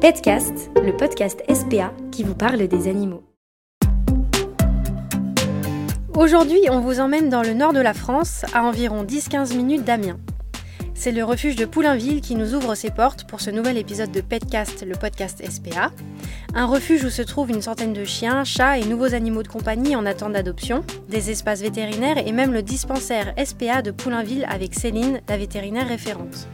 Petcast, le podcast SPA qui vous parle des animaux. Aujourd'hui, on vous emmène dans le nord de la France, à environ 10-15 minutes d'Amiens. C'est le refuge de Poulainville qui nous ouvre ses portes pour ce nouvel épisode de Petcast, le podcast SPA. Un refuge où se trouvent une centaine de chiens, chats et nouveaux animaux de compagnie en attente d'adoption, des espaces vétérinaires et même le dispensaire SPA de Poulainville avec Céline, la vétérinaire référente.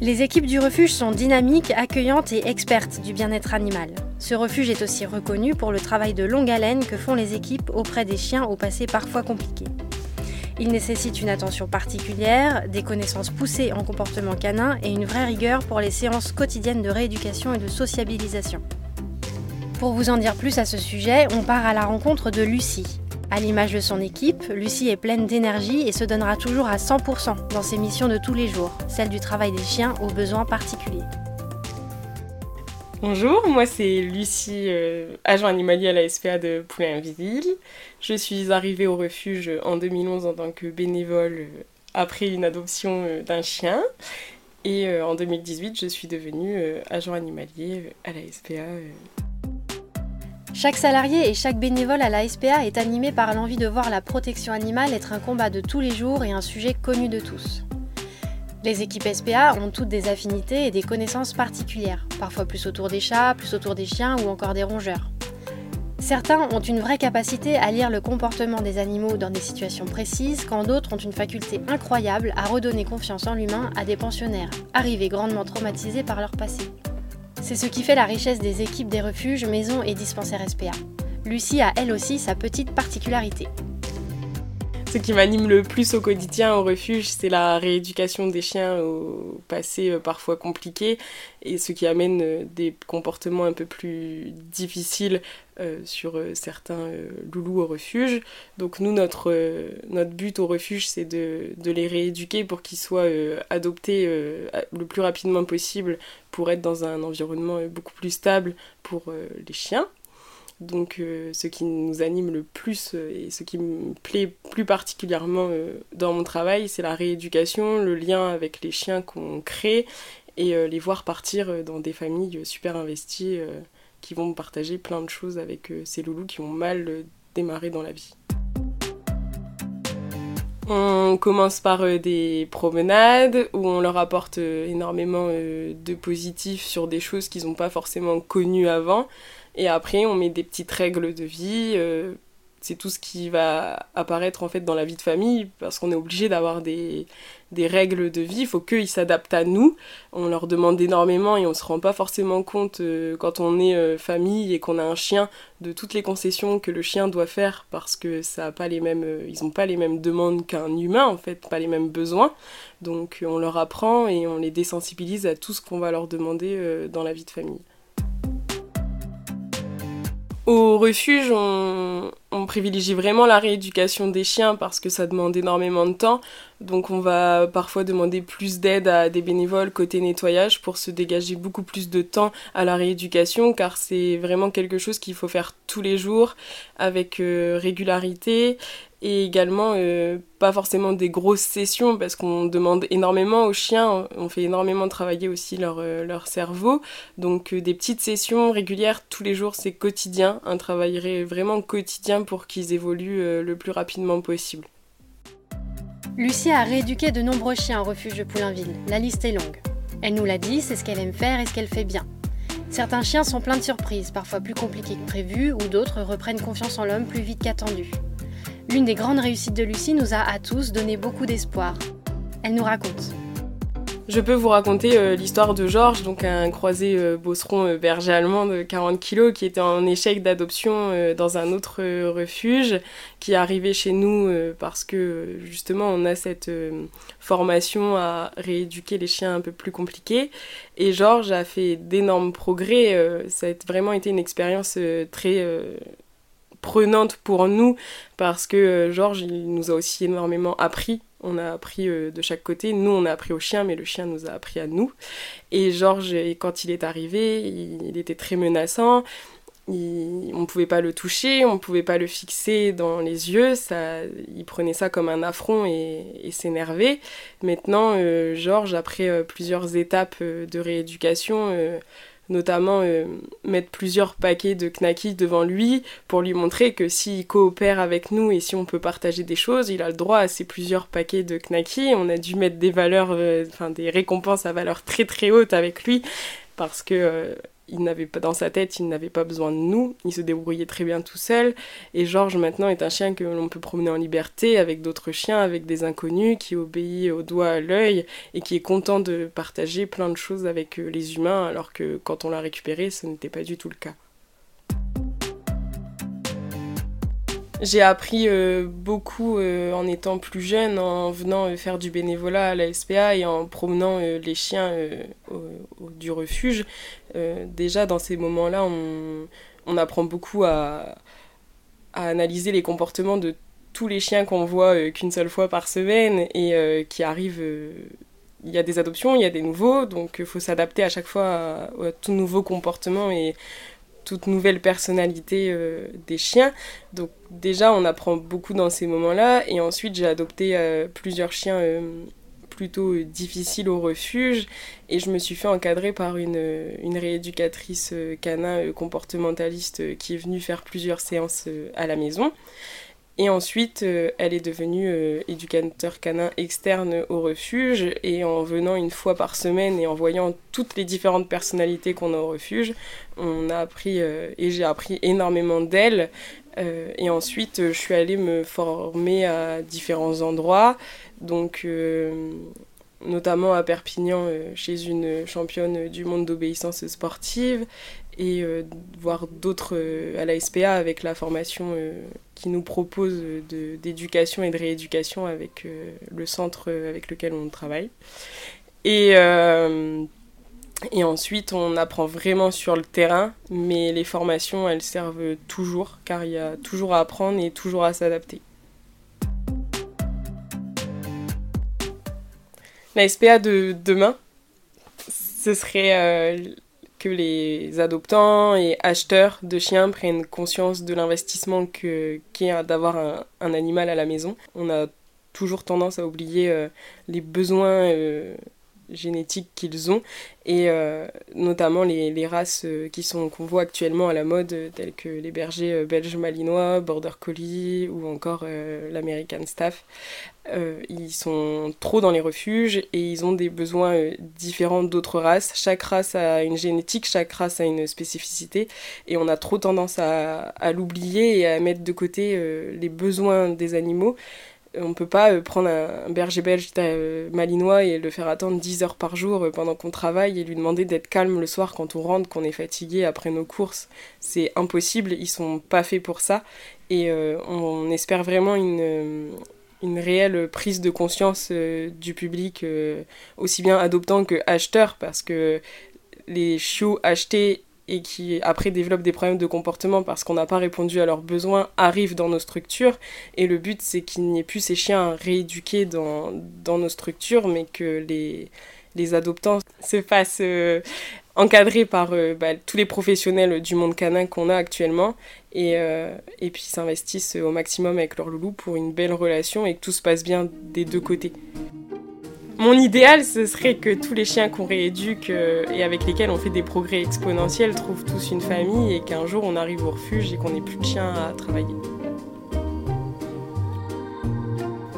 Les équipes du refuge sont dynamiques, accueillantes et expertes du bien-être animal. Ce refuge est aussi reconnu pour le travail de longue haleine que font les équipes auprès des chiens au passé parfois compliqué. Il nécessite une attention particulière, des connaissances poussées en comportement canin et une vraie rigueur pour les séances quotidiennes de rééducation et de sociabilisation. Pour vous en dire plus à ce sujet, on part à la rencontre de Lucie, à l'image de son équipe, Lucie est pleine d'énergie et se donnera toujours à 100% dans ses missions de tous les jours, celle du travail des chiens aux besoins particuliers. Bonjour, moi c'est Lucie, euh, agent animalier à la SPA de Poulain-Ville. Je suis arrivée au refuge en 2011 en tant que bénévole euh, après une adoption euh, d'un chien. Et en 2018, je suis devenue agent animalier à la SPA chaque salarié et chaque bénévole à la SPA est animé par l'envie de voir la protection animale être un combat de tous les jours et un sujet connu de tous. Les équipes SPA ont toutes des affinités et des connaissances particulières, parfois plus autour des chats, plus autour des chiens ou encore des rongeurs. Certains ont une vraie capacité à lire le comportement des animaux dans des situations précises, quand d'autres ont une faculté incroyable à redonner confiance en l'humain à des pensionnaires, arrivés grandement traumatisés par leur passé. C'est ce qui fait la richesse des équipes des refuges, maisons et dispensaires SPA. Lucie a elle aussi sa petite particularité. Ce qui m'anime le plus au quotidien au refuge, c'est la rééducation des chiens au passé euh, parfois compliqué et ce qui amène euh, des comportements un peu plus difficiles euh, sur certains loulous au refuge. Donc nous, notre, notre but au refuge, c'est de, de, les rééduquer pour qu'ils soient adoptés le plus rapidement possible pour être dans un environnement beaucoup plus stable pour les chiens. Donc ce qui nous anime le plus et ce qui me plaît plus particulièrement dans mon travail, c'est la rééducation, le lien avec les chiens qu'on crée et euh, les voir partir euh, dans des familles super investies euh, qui vont partager plein de choses avec ces loulous qui ont mal démarré dans la vie. On commence par des promenades où on leur apporte énormément de positifs sur des choses qu'ils n'ont pas forcément connues avant. Et après, on met des petites règles de vie c'est tout ce qui va apparaître en fait dans la vie de famille parce qu'on est obligé d'avoir des, règles de vie, il faut qu'ils s'adaptent à nous. On leur demande énormément et on se rend pas forcément compte euh, quand on est euh, famille et qu'on a un chien de toutes les concessions que le chien doit faire parce que ça a pas les mêmes euh, ils ont pas les mêmes demandes qu'un humain en fait, pas les mêmes besoins. Donc on leur apprend et on les désensibilise à tout ce qu'on va leur demander dans la vie de famille. Au refuge, on, privilégie vraiment la rééducation des chiens parce que ça demande énormément de temps. Donc on va parfois demander plus d'aide à des bénévoles côté nettoyage pour se dégager beaucoup plus de temps à la rééducation car c'est vraiment quelque chose qu'il faut faire tous les jours avec euh, régularité et également euh, pas forcément des grosses sessions parce qu'on demande énormément aux chiens, on fait énormément travailler aussi leur, euh, cerveau, donc euh, des petites sessions régulières tous les jours c'est quotidien, un travail vraiment quotidien pour qu'ils évoluent le plus rapidement possible. Lucie a rééduqué de nombreux chiens au refuge de Poulainville, la liste est longue. Elle nous l'a dit, c'est ce qu'elle aime faire et ce qu'elle fait bien. Certains chiens sont pleins de surprises, parfois plus compliqués que prévu, ou d'autres reprennent confiance en l'homme plus vite qu'attendu. L'une des grandes réussites de Lucie nous a à tous donné beaucoup d'espoir. Elle nous raconte. Je peux vous raconter euh, l'histoire de Georges, donc un croisé euh, bosseron euh, berger allemand de 40 kg qui était en échec d'adoption dans un autre refuge, qui est arrivé chez nous parce que justement on a cette formation à rééduquer les chiens un peu plus compliqués. Et Georges a fait d'énormes progrès. ça a vraiment été une expérience très pour nous parce que euh, Georges il nous a aussi énormément appris on a appris euh, de chaque côté. Nous, on a appris au chien, mais le chien nous a appris à nous. Et Georges, quand il est arrivé, il, était très menaçant. On ne pouvait pas le toucher, on ne pouvait pas le fixer dans les yeux. Ça, il prenait ça comme un affront et, s'énervait. Maintenant, euh, Georges, après plusieurs étapes de rééducation, notamment euh, mettre plusieurs paquets de knackis devant lui pour lui montrer que s'il coopère avec nous et si on peut partager des choses, il a le droit à ces plusieurs paquets de knackis. On a dû mettre des valeurs, euh, enfin des récompenses à valeur très très haute avec lui parce que euh, il n'avait pas dans sa tête, il n'avait pas besoin de nous, il se débrouillait très bien tout seul. Et Georges maintenant est un chien que l'on peut promener en liberté avec d'autres chiens, avec des inconnus, qui obéit au doigt à l'œil et qui est content de partager plein de choses avec euh, les humains, alors que quand on l'a récupéré, ce n'était pas du tout le cas. J'ai appris euh, beaucoup euh, en étant plus jeune, en venant euh, faire du bénévolat à la SPA et en promenant les chiens du refuge. déjà, dans ces moments-là, on, apprend beaucoup à, analyser les comportements de tous les chiens qu'on voit qu'une seule fois par semaine et qui arrivent. il y a des adoptions, il y a des nouveaux, donc il faut s'adapter à chaque fois à, à, tout nouveau comportement et toute nouvelle personnalité euh, des chiens. Donc déjà, on apprend beaucoup dans ces moments-là. Et ensuite, j'ai adopté euh, plusieurs chiens euh, plutôt difficiles au refuge. Et je me suis fait encadrer par une, une rééducatrice canin comportementaliste qui est venue faire plusieurs séances à la maison. Et ensuite, euh, elle est devenue euh, éducateur canin externe au refuge. Et en venant une fois par semaine et en voyant toutes les différentes personnalités qu'on a au refuge, on a appris, euh, et j'ai appris énormément d'elle. et ensuite, je suis allée me former à différents endroits. Donc, notamment à Perpignan chez une championne du monde d'obéissance sportive et euh, voir d'autres euh, à la SPA avec la formation euh, qui nous propose d'éducation et de rééducation avec le centre avec lequel on travaille. Et, et ensuite, on apprend vraiment sur le terrain, mais les formations, elles servent toujours, car il y a toujours à apprendre et toujours à s'adapter. La SPA de demain, ce serait que les adoptants et acheteurs de chiens prennent conscience de l'investissement qu'est d'avoir un, un, animal à la maison. On a toujours tendance à oublier euh, les besoins euh, génétiques qu'ils ont et euh, notamment les, races qui sont qu'on voit actuellement à la mode telles que les bergers belges malinois, border collie ou encore l'american staff euh, ils sont trop dans les refuges et ils ont des besoins euh, différents d'autres races. Chaque race a une génétique, chaque race a une spécificité et on a trop tendance à, l'oublier et à mettre de côté euh, les besoins des animaux. On peut pas prendre un, berger belge malinois et le faire attendre 10 heures par jour pendant qu'on travaille et lui demander d'être calme le soir quand on rentre, qu'on est fatigué après nos courses. C'est impossible, ils sont pas faits pour ça. Et on espère vraiment une, une réelle prise de conscience euh, du public, euh, aussi bien adoptant que acheteur, parce que les chiots achetés et qui après développent des problèmes de comportement parce qu'on n'a pas répondu à leurs besoins arrivent dans nos structures. Et le but, c'est qu'il n'y ait plus ces chiens rééduqués dans, dans nos structures, mais que les, les adoptants se fassent euh, encadrés par bah, tous les professionnels du monde canin qu'on a actuellement et, euh, et puis s'investissent au maximum avec leur loulou pour une belle relation et que tout se passe bien des deux côtés. Mon idéal, ce serait que tous les chiens qu'on rééduque euh, et avec lesquels on fait des progrès exponentiels trouvent tous une famille et qu'un jour on arrive au refuge et qu'on n'ait plus de chiens à travailler.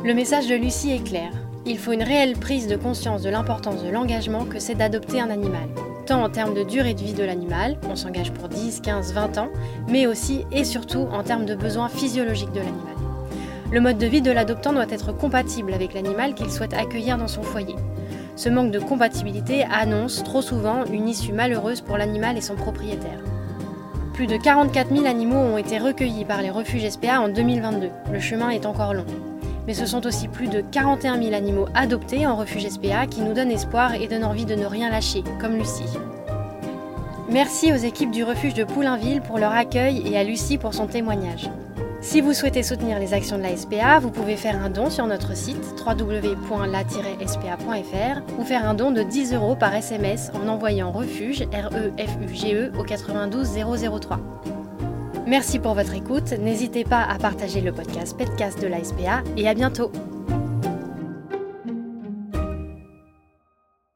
Le message de Lucie est clair. Il faut une réelle prise de conscience de l'importance de l'engagement que c'est d'adopter un animal tant en termes de durée de vie de l'animal, on s'engage pour 10, 15, 20 ans, mais aussi et surtout en termes de besoins physiologiques de l'animal. Le mode de vie de l'adoptant doit être compatible avec l'animal qu'il souhaite accueillir dans son foyer. Ce manque de compatibilité annonce trop souvent une issue malheureuse pour l'animal et son propriétaire. Plus de 44 000 animaux ont été recueillis par les refuges SPA en 2022. Le chemin est encore long mais ce sont aussi plus de 41 000 animaux adoptés en refuge SPA qui nous donnent espoir et donnent envie de ne rien lâcher, comme Lucie. Merci aux équipes du refuge de Poulainville pour leur accueil et à Lucie pour son témoignage. Si vous souhaitez soutenir les actions de la SPA, vous pouvez faire un don sur notre site www.la-spa.fr ou faire un don de 10 euros par SMS en envoyant refuge R-E-F-U-G-E e, au 92 003. Merci pour votre écoute. N'hésitez pas à partager le podcast Petcast de la SPA et à bientôt.